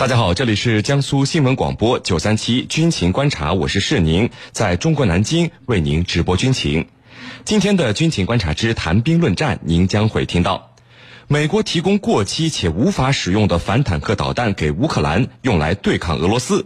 大家好，这里是江苏新闻广播九三七军情观察，我是世宁，在中国南京为您直播军情。今天的军情观察之谈兵论战，您将会听到：美国提供过期且无法使用的反坦克导弹给乌克兰，用来对抗俄罗斯。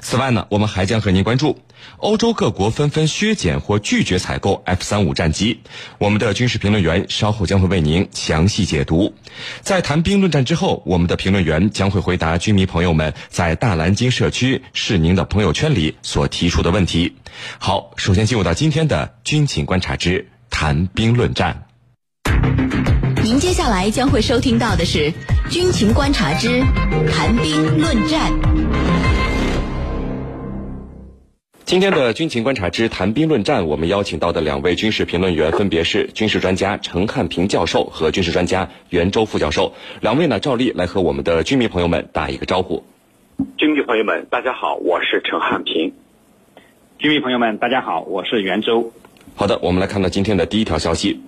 此外呢，我们还将和您关注欧洲各国纷纷削减或拒绝采购 F 三五战机。我们的军事评论员稍后将会为您详细解读。在谈兵论战之后，我们的评论员将会回答军迷朋友们在大蓝鲸社区是您的朋友圈里所提出的问题。好，首先进入到今天的军情观察之谈兵论战。您接下来将会收听到的是军情观察之谈兵论战。今天的军情观察之谈兵论战，我们邀请到的两位军事评论员分别是军事专家陈汉平教授和军事专家袁周副教授。两位呢，照例来和我们的军迷朋友们打一个招呼。军迷朋友们，大家好，我是陈汉平。军迷朋友们，大家好，我是袁周。好的，我们来看到今天的第一条消息。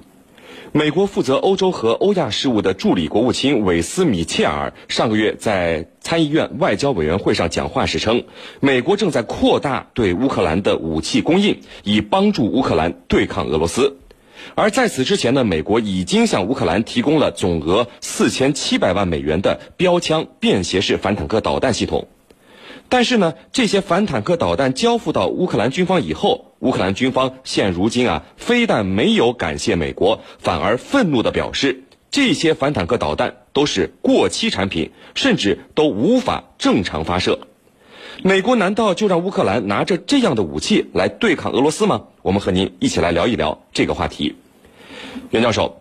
美国负责欧洲和欧亚事务的助理国务卿韦斯米切尔上个月在参议院外交委员会上讲话时称，美国正在扩大对乌克兰的武器供应，以帮助乌克兰对抗俄罗斯。而在此之前呢，美国已经向乌克兰提供了总额四千七百万美元的标枪便携式反坦克导弹系统。但是呢，这些反坦克导弹交付到乌克兰军方以后，乌克兰军方现如今啊，非但没有感谢美国，反而愤怒地表示，这些反坦克导弹都是过期产品，甚至都无法正常发射。美国难道就让乌克兰拿着这样的武器来对抗俄罗斯吗？我们和您一起来聊一聊这个话题，袁教授。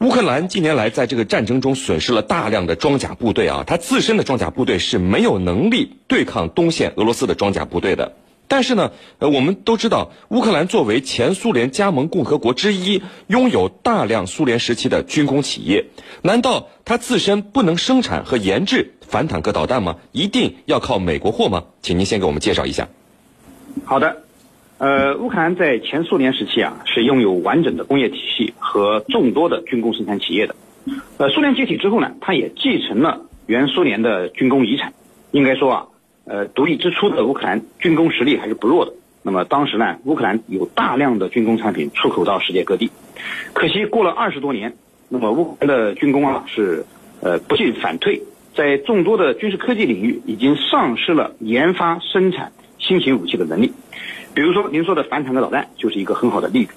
乌克兰近年来在这个战争中损失了大量的装甲部队啊，它自身的装甲部队是没有能力对抗东线俄罗斯的装甲部队的。但是呢，呃，我们都知道，乌克兰作为前苏联加盟共和国之一，拥有大量苏联时期的军工企业，难道它自身不能生产和研制反坦克导弹吗？一定要靠美国货吗？请您先给我们介绍一下。好的。呃，乌克兰在前苏联时期啊，是拥有完整的工业体系和众多的军工生产企业的。呃，苏联解体之后呢，它也继承了原苏联的军工遗产。应该说啊，呃，独立之初的乌克兰军工实力还是不弱的。那么当时呢，乌克兰有大量的军工产品出口到世界各地。可惜过了二十多年，那么乌克兰的军工啊是呃不进反退，在众多的军事科技领域已经丧失了研发生产新型武器的能力。比如说您说的反坦克导弹就是一个很好的例子，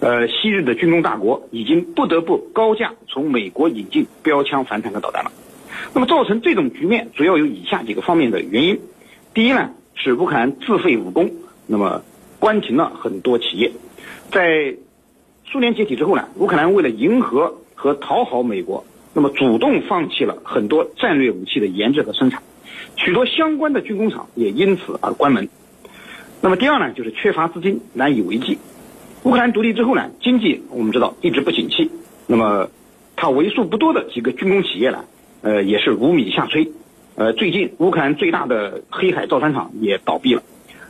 呃，昔日的军工大国已经不得不高价从美国引进标枪反坦克导弹了。那么造成这种局面，主要有以下几个方面的原因。第一呢，是乌克兰自废武功，那么关停了很多企业。在苏联解体之后呢，乌克兰为了迎合和讨好美国，那么主动放弃了很多战略武器的研制和生产，许多相关的军工厂也因此而关门。那么第二呢，就是缺乏资金，难以为继。乌克兰独立之后呢，经济我们知道一直不景气。那么，它为数不多的几个军工企业呢，呃，也是无米下炊。呃，最近乌克兰最大的黑海造船厂也倒闭了。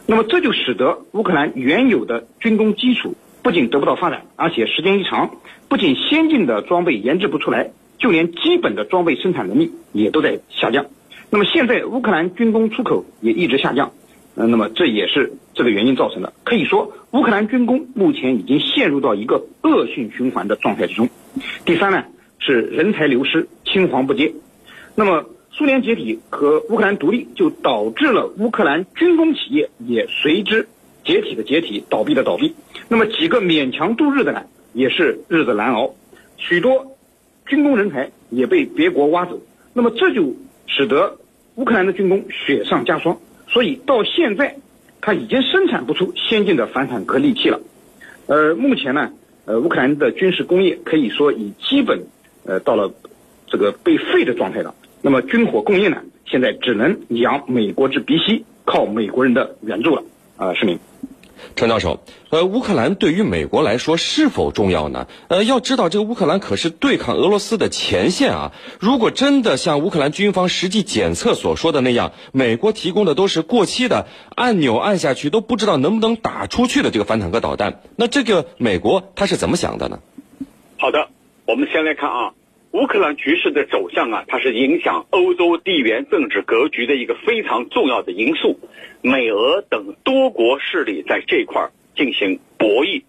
那么这就使得乌克兰原有的军工基础不仅得不到发展，而且时间一长，不仅先进的装备研制不出来，就连基本的装备生产能力也都在下降。那么现在乌克兰军工出口也一直下降。嗯，那么这也是这个原因造成的。可以说，乌克兰军工目前已经陷入到一个恶性循环的状态之中。第三呢，是人才流失，青黄不接。那么，苏联解体和乌克兰独立，就导致了乌克兰军工企业也随之解体的解体，倒闭的倒闭。那么，几个勉强度日的呢，也是日子难熬。许多军工人才也被别国挖走。那么，这就使得乌克兰的军工雪上加霜。所以到现在，它已经生产不出先进的反坦克利器了。呃，目前呢，呃，乌克兰的军事工业可以说已基本呃到了这个被废的状态了。那么军火供应呢，现在只能仰美国之鼻息，靠美国人的援助了。啊，市民。陈教授，呃，乌克兰对于美国来说是否重要呢？呃，要知道这个乌克兰可是对抗俄罗斯的前线啊。如果真的像乌克兰军方实际检测所说的那样，美国提供的都是过期的，按钮按下去都不知道能不能打出去的这个反坦克导弹，那这个美国他是怎么想的呢？好的，我们先来看啊，乌克兰局势的走向啊，它是影响欧洲地缘政治格局的一个非常重要的因素。美俄等多国势力在这块儿进行博弈，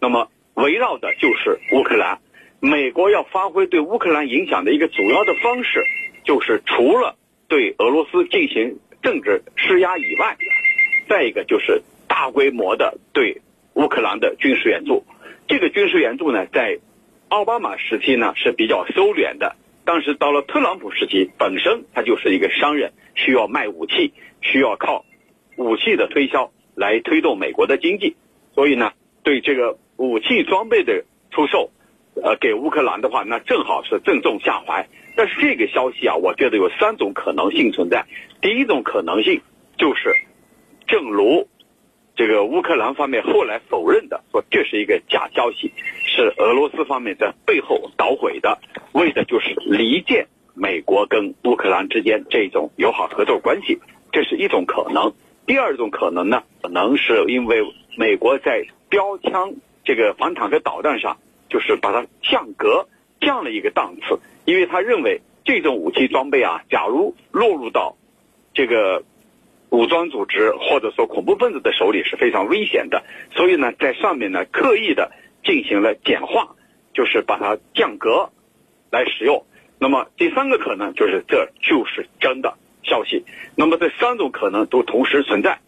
那么围绕的就是乌克兰。美国要发挥对乌克兰影响的一个主要的方式，就是除了对俄罗斯进行政治施压以外，再一个就是大规模的对乌克兰的军事援助。这个军事援助呢，在奥巴马时期呢是比较收敛的，但是到了特朗普时期，本身他就是一个商人，需要卖武器，需要靠武器的推销来推动美国的经济，所以呢，对这个武器装备的出售。呃，给乌克兰的话，那正好是正中下怀。但是这个消息啊，我觉得有三种可能性存在。第一种可能性就是，正如这个乌克兰方面后来否认的，说这是一个假消息，是俄罗斯方面在背后捣毁的，为的就是离间美国跟乌克兰之间这种友好合作关系，这是一种可能。第二种可能呢，可能是因为美国在标枪这个反坦克导弹上。就是把它降格，降了一个档次，因为他认为这种武器装备啊，假如落入到这个武装组织或者说恐怖分子的手里是非常危险的，所以呢，在上面呢刻意的进行了简化，就是把它降格来使用。那么第三个可能就是这就是真的消息。那么这三种可能都同时存在。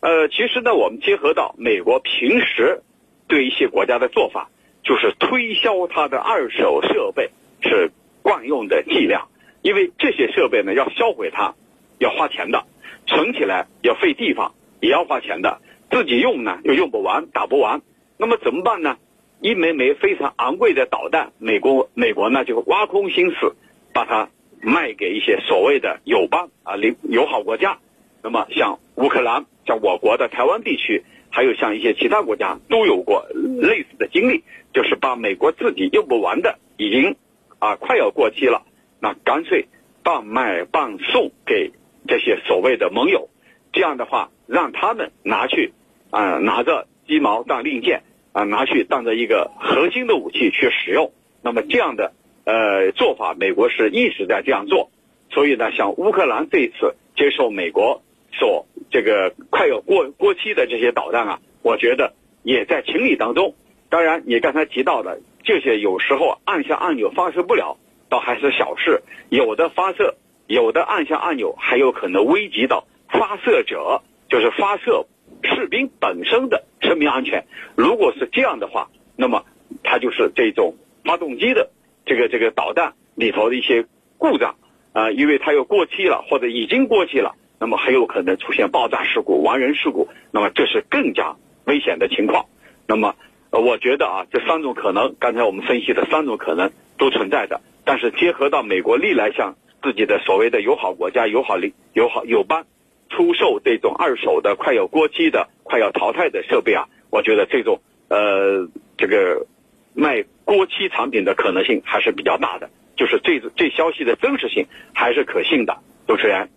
呃，其实呢，我们结合到美国平时对一些国家的做法。就是推销它的二手设备是惯用的伎俩，因为这些设备呢要销毁它要花钱的，存起来要费地方也要花钱的，自己用呢又用不完打不完，那么怎么办呢？一枚枚非常昂贵的导弹，美国美国呢就挖空心思把它卖给一些所谓的友邦啊邻友好国家，那么像乌克兰，像我国的台湾地区。还有像一些其他国家都有过类似的经历，就是把美国自己用不完的，已经啊快要过期了，那干脆半卖半送给这些所谓的盟友，这样的话让他们拿去啊拿着鸡毛当令箭啊拿去当着一个核心的武器去使用，那么这样的呃做法，美国是一直在这样做，所以呢，像乌克兰这一次接受美国。所这个快要过过期的这些导弹啊，我觉得也在情理当中。当然，你刚才提到的这些，有时候按下按钮发射不了，倒还是小事；有的发射，有的按下按钮，还有可能危及到发射者，就是发射士兵本身的生命安全。如果是这样的话，那么它就是这种发动机的这个这个导弹里头的一些故障啊，因为它又过期了，或者已经过期了。那么很有可能出现爆炸事故、亡人事故，那么这是更加危险的情况。我觉得啊，这三种可能，刚才我们分析的三种可能都存在的。但是结合到美国历来向自己的所谓的友好国家、友好邻、友好友邦出售这种二手的、快要过期的、快要淘汰的设备啊，我觉得这种呃这个卖过期产品的可能性还是比较大的，就是这这消息的真实性还是可信的。主持人。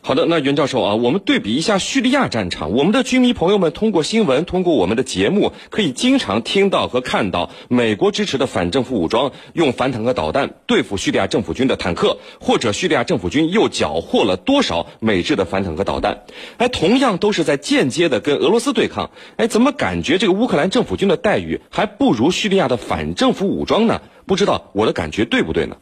好的，那袁教授啊，我们对比一下叙利亚战场。我们的军迷朋友们通过新闻，通过我们的节目，可以经常听到和看到美国支持的反政府武装用反坦克导弹对付叙利亚政府军的坦克，或者叙利亚政府军又缴获了多少美制的反坦克导弹。哎，同样都是在间接的跟俄罗斯对抗。哎，怎么感觉这个乌克兰政府军的待遇还不如叙利亚的反政府武装呢？不知道我的感觉对不对呢？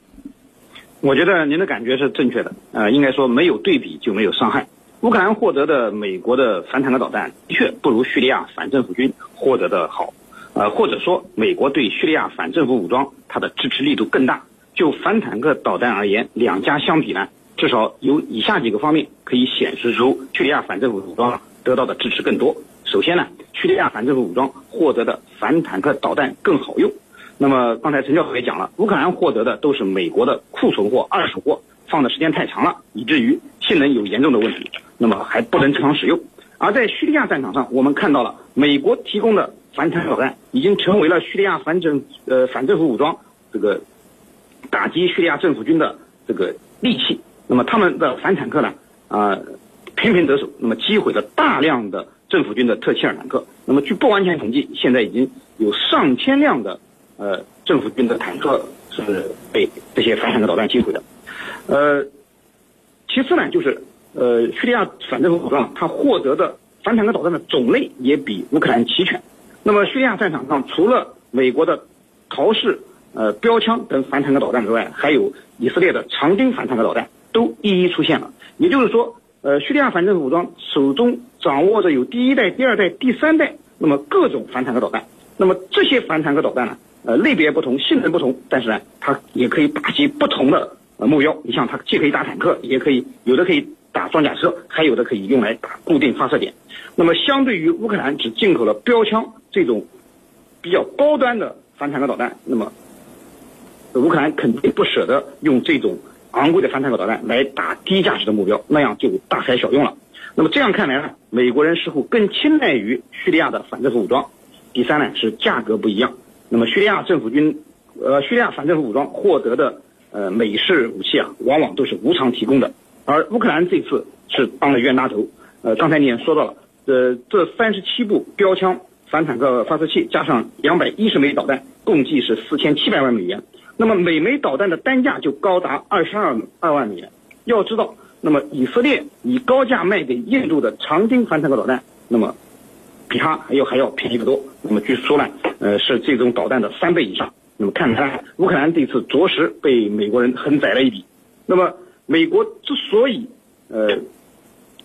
我觉得您的感觉是正确的，呃，应该说没有对比就没有伤害。乌克兰获得的美国的反坦克导弹的确不如叙利亚反政府军获得的好，呃，或者说美国对叙利亚反政府武装它的支持力度更大。就反坦克导弹而言，两家相比呢，至少有以下几个方面可以显示出叙利亚反政府武装得到的支持更多。首先呢，叙利亚反政府武装获得的反坦克导弹更好用。那么刚才陈教授也讲了，乌克兰获得的都是美国的库存货、二手货，放的时间太长了，以至于性能有严重的问题，那么还不能正常使用。而在叙利亚战场上，我们看到了美国提供的反坦克导弹已经成为了叙利亚反政呃反政府武装这个打击叙利亚政府军的这个利器。那么他们的反坦克呢啊频频得手，那么击毁了大量的政府军的特切尔坦克。那么据不完全统计，现在已经有上千辆的。呃，政府军的坦克是被这些反坦克导弹击毁的。呃，其次呢，就是呃，叙利亚反政府武装它获得的反坦克导弹的种类也比乌克兰齐全。那么叙利亚战场上，除了美国的陶式呃标枪等反坦克导弹之外，还有以色列的长钉反坦克导弹都一一出现了。也就是说，呃，叙利亚反政府武装手中掌握着有第一代、第二代、第三代，那么各种反坦克导弹。那么这些反坦克导弹呢，呃，类别不同，性能不同，但是呢，它也可以打击不同的呃目标。你像它既可以打坦克，也可以有的可以打装甲车，还有的可以用来打固定发射点。那么相对于乌克兰只进口了标枪这种比较高端的反坦克导弹，那么乌克兰肯定不舍得用这种。昂贵的反坦克导弹来打低价值的目标，那样就大材小用了。那么这样看来呢，美国人似乎更青睐于叙利亚的反政府武装。第三呢是价格不一样。那么叙利亚政府军，呃，叙利亚反政府武装获得的呃美式武器啊，往往都是无偿提供的。而乌克兰这次是当了冤大头。呃，刚才你也说到了，呃，这三十七部标枪反坦克发射器加上两百一十枚导弹，共计是四千七百万美元。那么每枚导弹的单价就高达二十二二万美元。要知道，那么以色列以高价卖给印度的长钉反坦克导弹，那么比它还要还要便宜得多。那么据说呢，呃，是这种导弹的三倍以上。那么看来乌克兰这次着实被美国人狠宰了一笔。那么美国之所以呃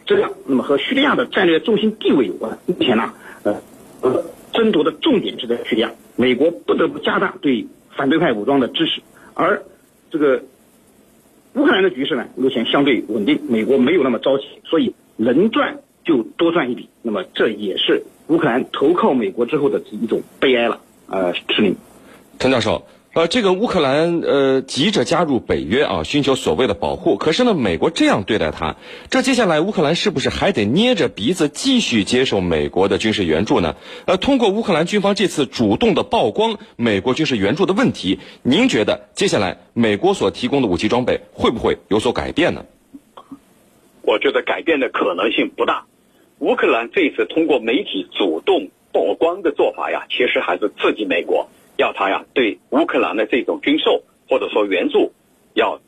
这样，那么和叙利亚的战略重心地位有关。目前呢，呃呃，争夺的重点是在叙利亚，美国不得不加大对。反对派武装的支持，而这个乌克兰的局势呢，目前相对稳定，美国没有那么着急，所以能赚就多赚一笔。那么这也是乌克兰投靠美国之后的一种悲哀了。呃，是您，陈教授。呃，这个乌克兰呃急着加入北约啊，寻求所谓的保护。可是呢，美国这样对待他，这接下来乌克兰是不是还得捏着鼻子继续接受美国的军事援助呢？呃，通过乌克兰军方这次主动的曝光美国军事援助的问题，您觉得接下来美国所提供的武器装备会不会有所改变呢？我觉得改变的可能性不大。乌克兰这次通过媒体主动曝光的做法呀，其实还是刺激美国。要他呀，对乌克兰的这种军售或者说援助，要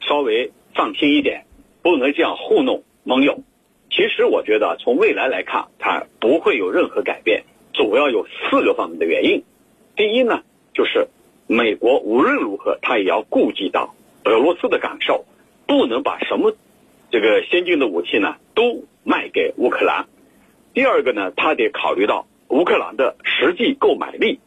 稍微放心一点，不能这样糊弄盟友。其实我觉得从未来来看，它不会有任何改变，主要有四个方面的原因。第一呢，就是美国无论如何，他也要顾及到俄罗斯的感受，不能把什么这个先进的武器呢都卖给乌克兰。第二个呢，他得考虑到乌克兰的实际购买力。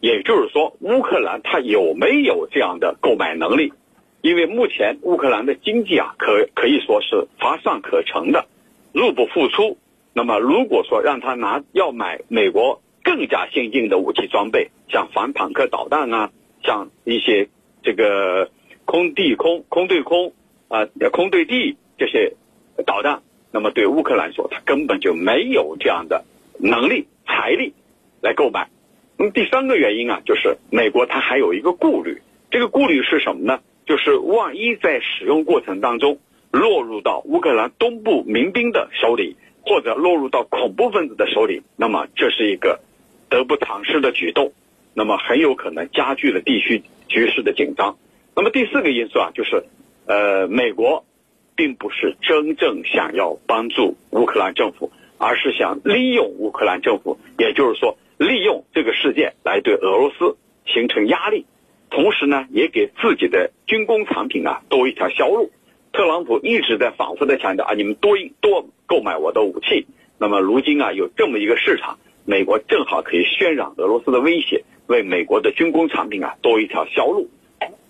也就是说，乌克兰它有没有这样的购买能力？因为目前乌克兰的经济啊，可可以说是乏善可陈的，入不敷出。那么，如果说让他拿要买美国更加先进的武器装备，像反坦克导弹啊，像一些这个空地空、空对空啊、空对地这些导弹，那么对乌克兰说，他根本就没有这样的能力、财力来购买。那么第三个原因啊，就是美国它还有一个顾虑，这个顾虑是什么呢？就是万一在使用过程当中落入到乌克兰东部民兵的手里，或者落入到恐怖分子的手里，那么这是一个得不偿失的举动，那么很有可能加剧了地区局势的紧张。那么第四个因素啊，就是呃，美国并不是真正想要帮助乌克兰政府，而是想利用乌克兰政府，也就是说。利用这个事件来对俄罗斯形成压力，同时呢，也给自己的军工产品啊多一条销路。特朗普一直在反复的强调啊，你们多多购买我的武器。那么如今啊，有这么一个市场，美国正好可以渲染俄罗斯的威胁，为美国的军工产品啊多一条销路。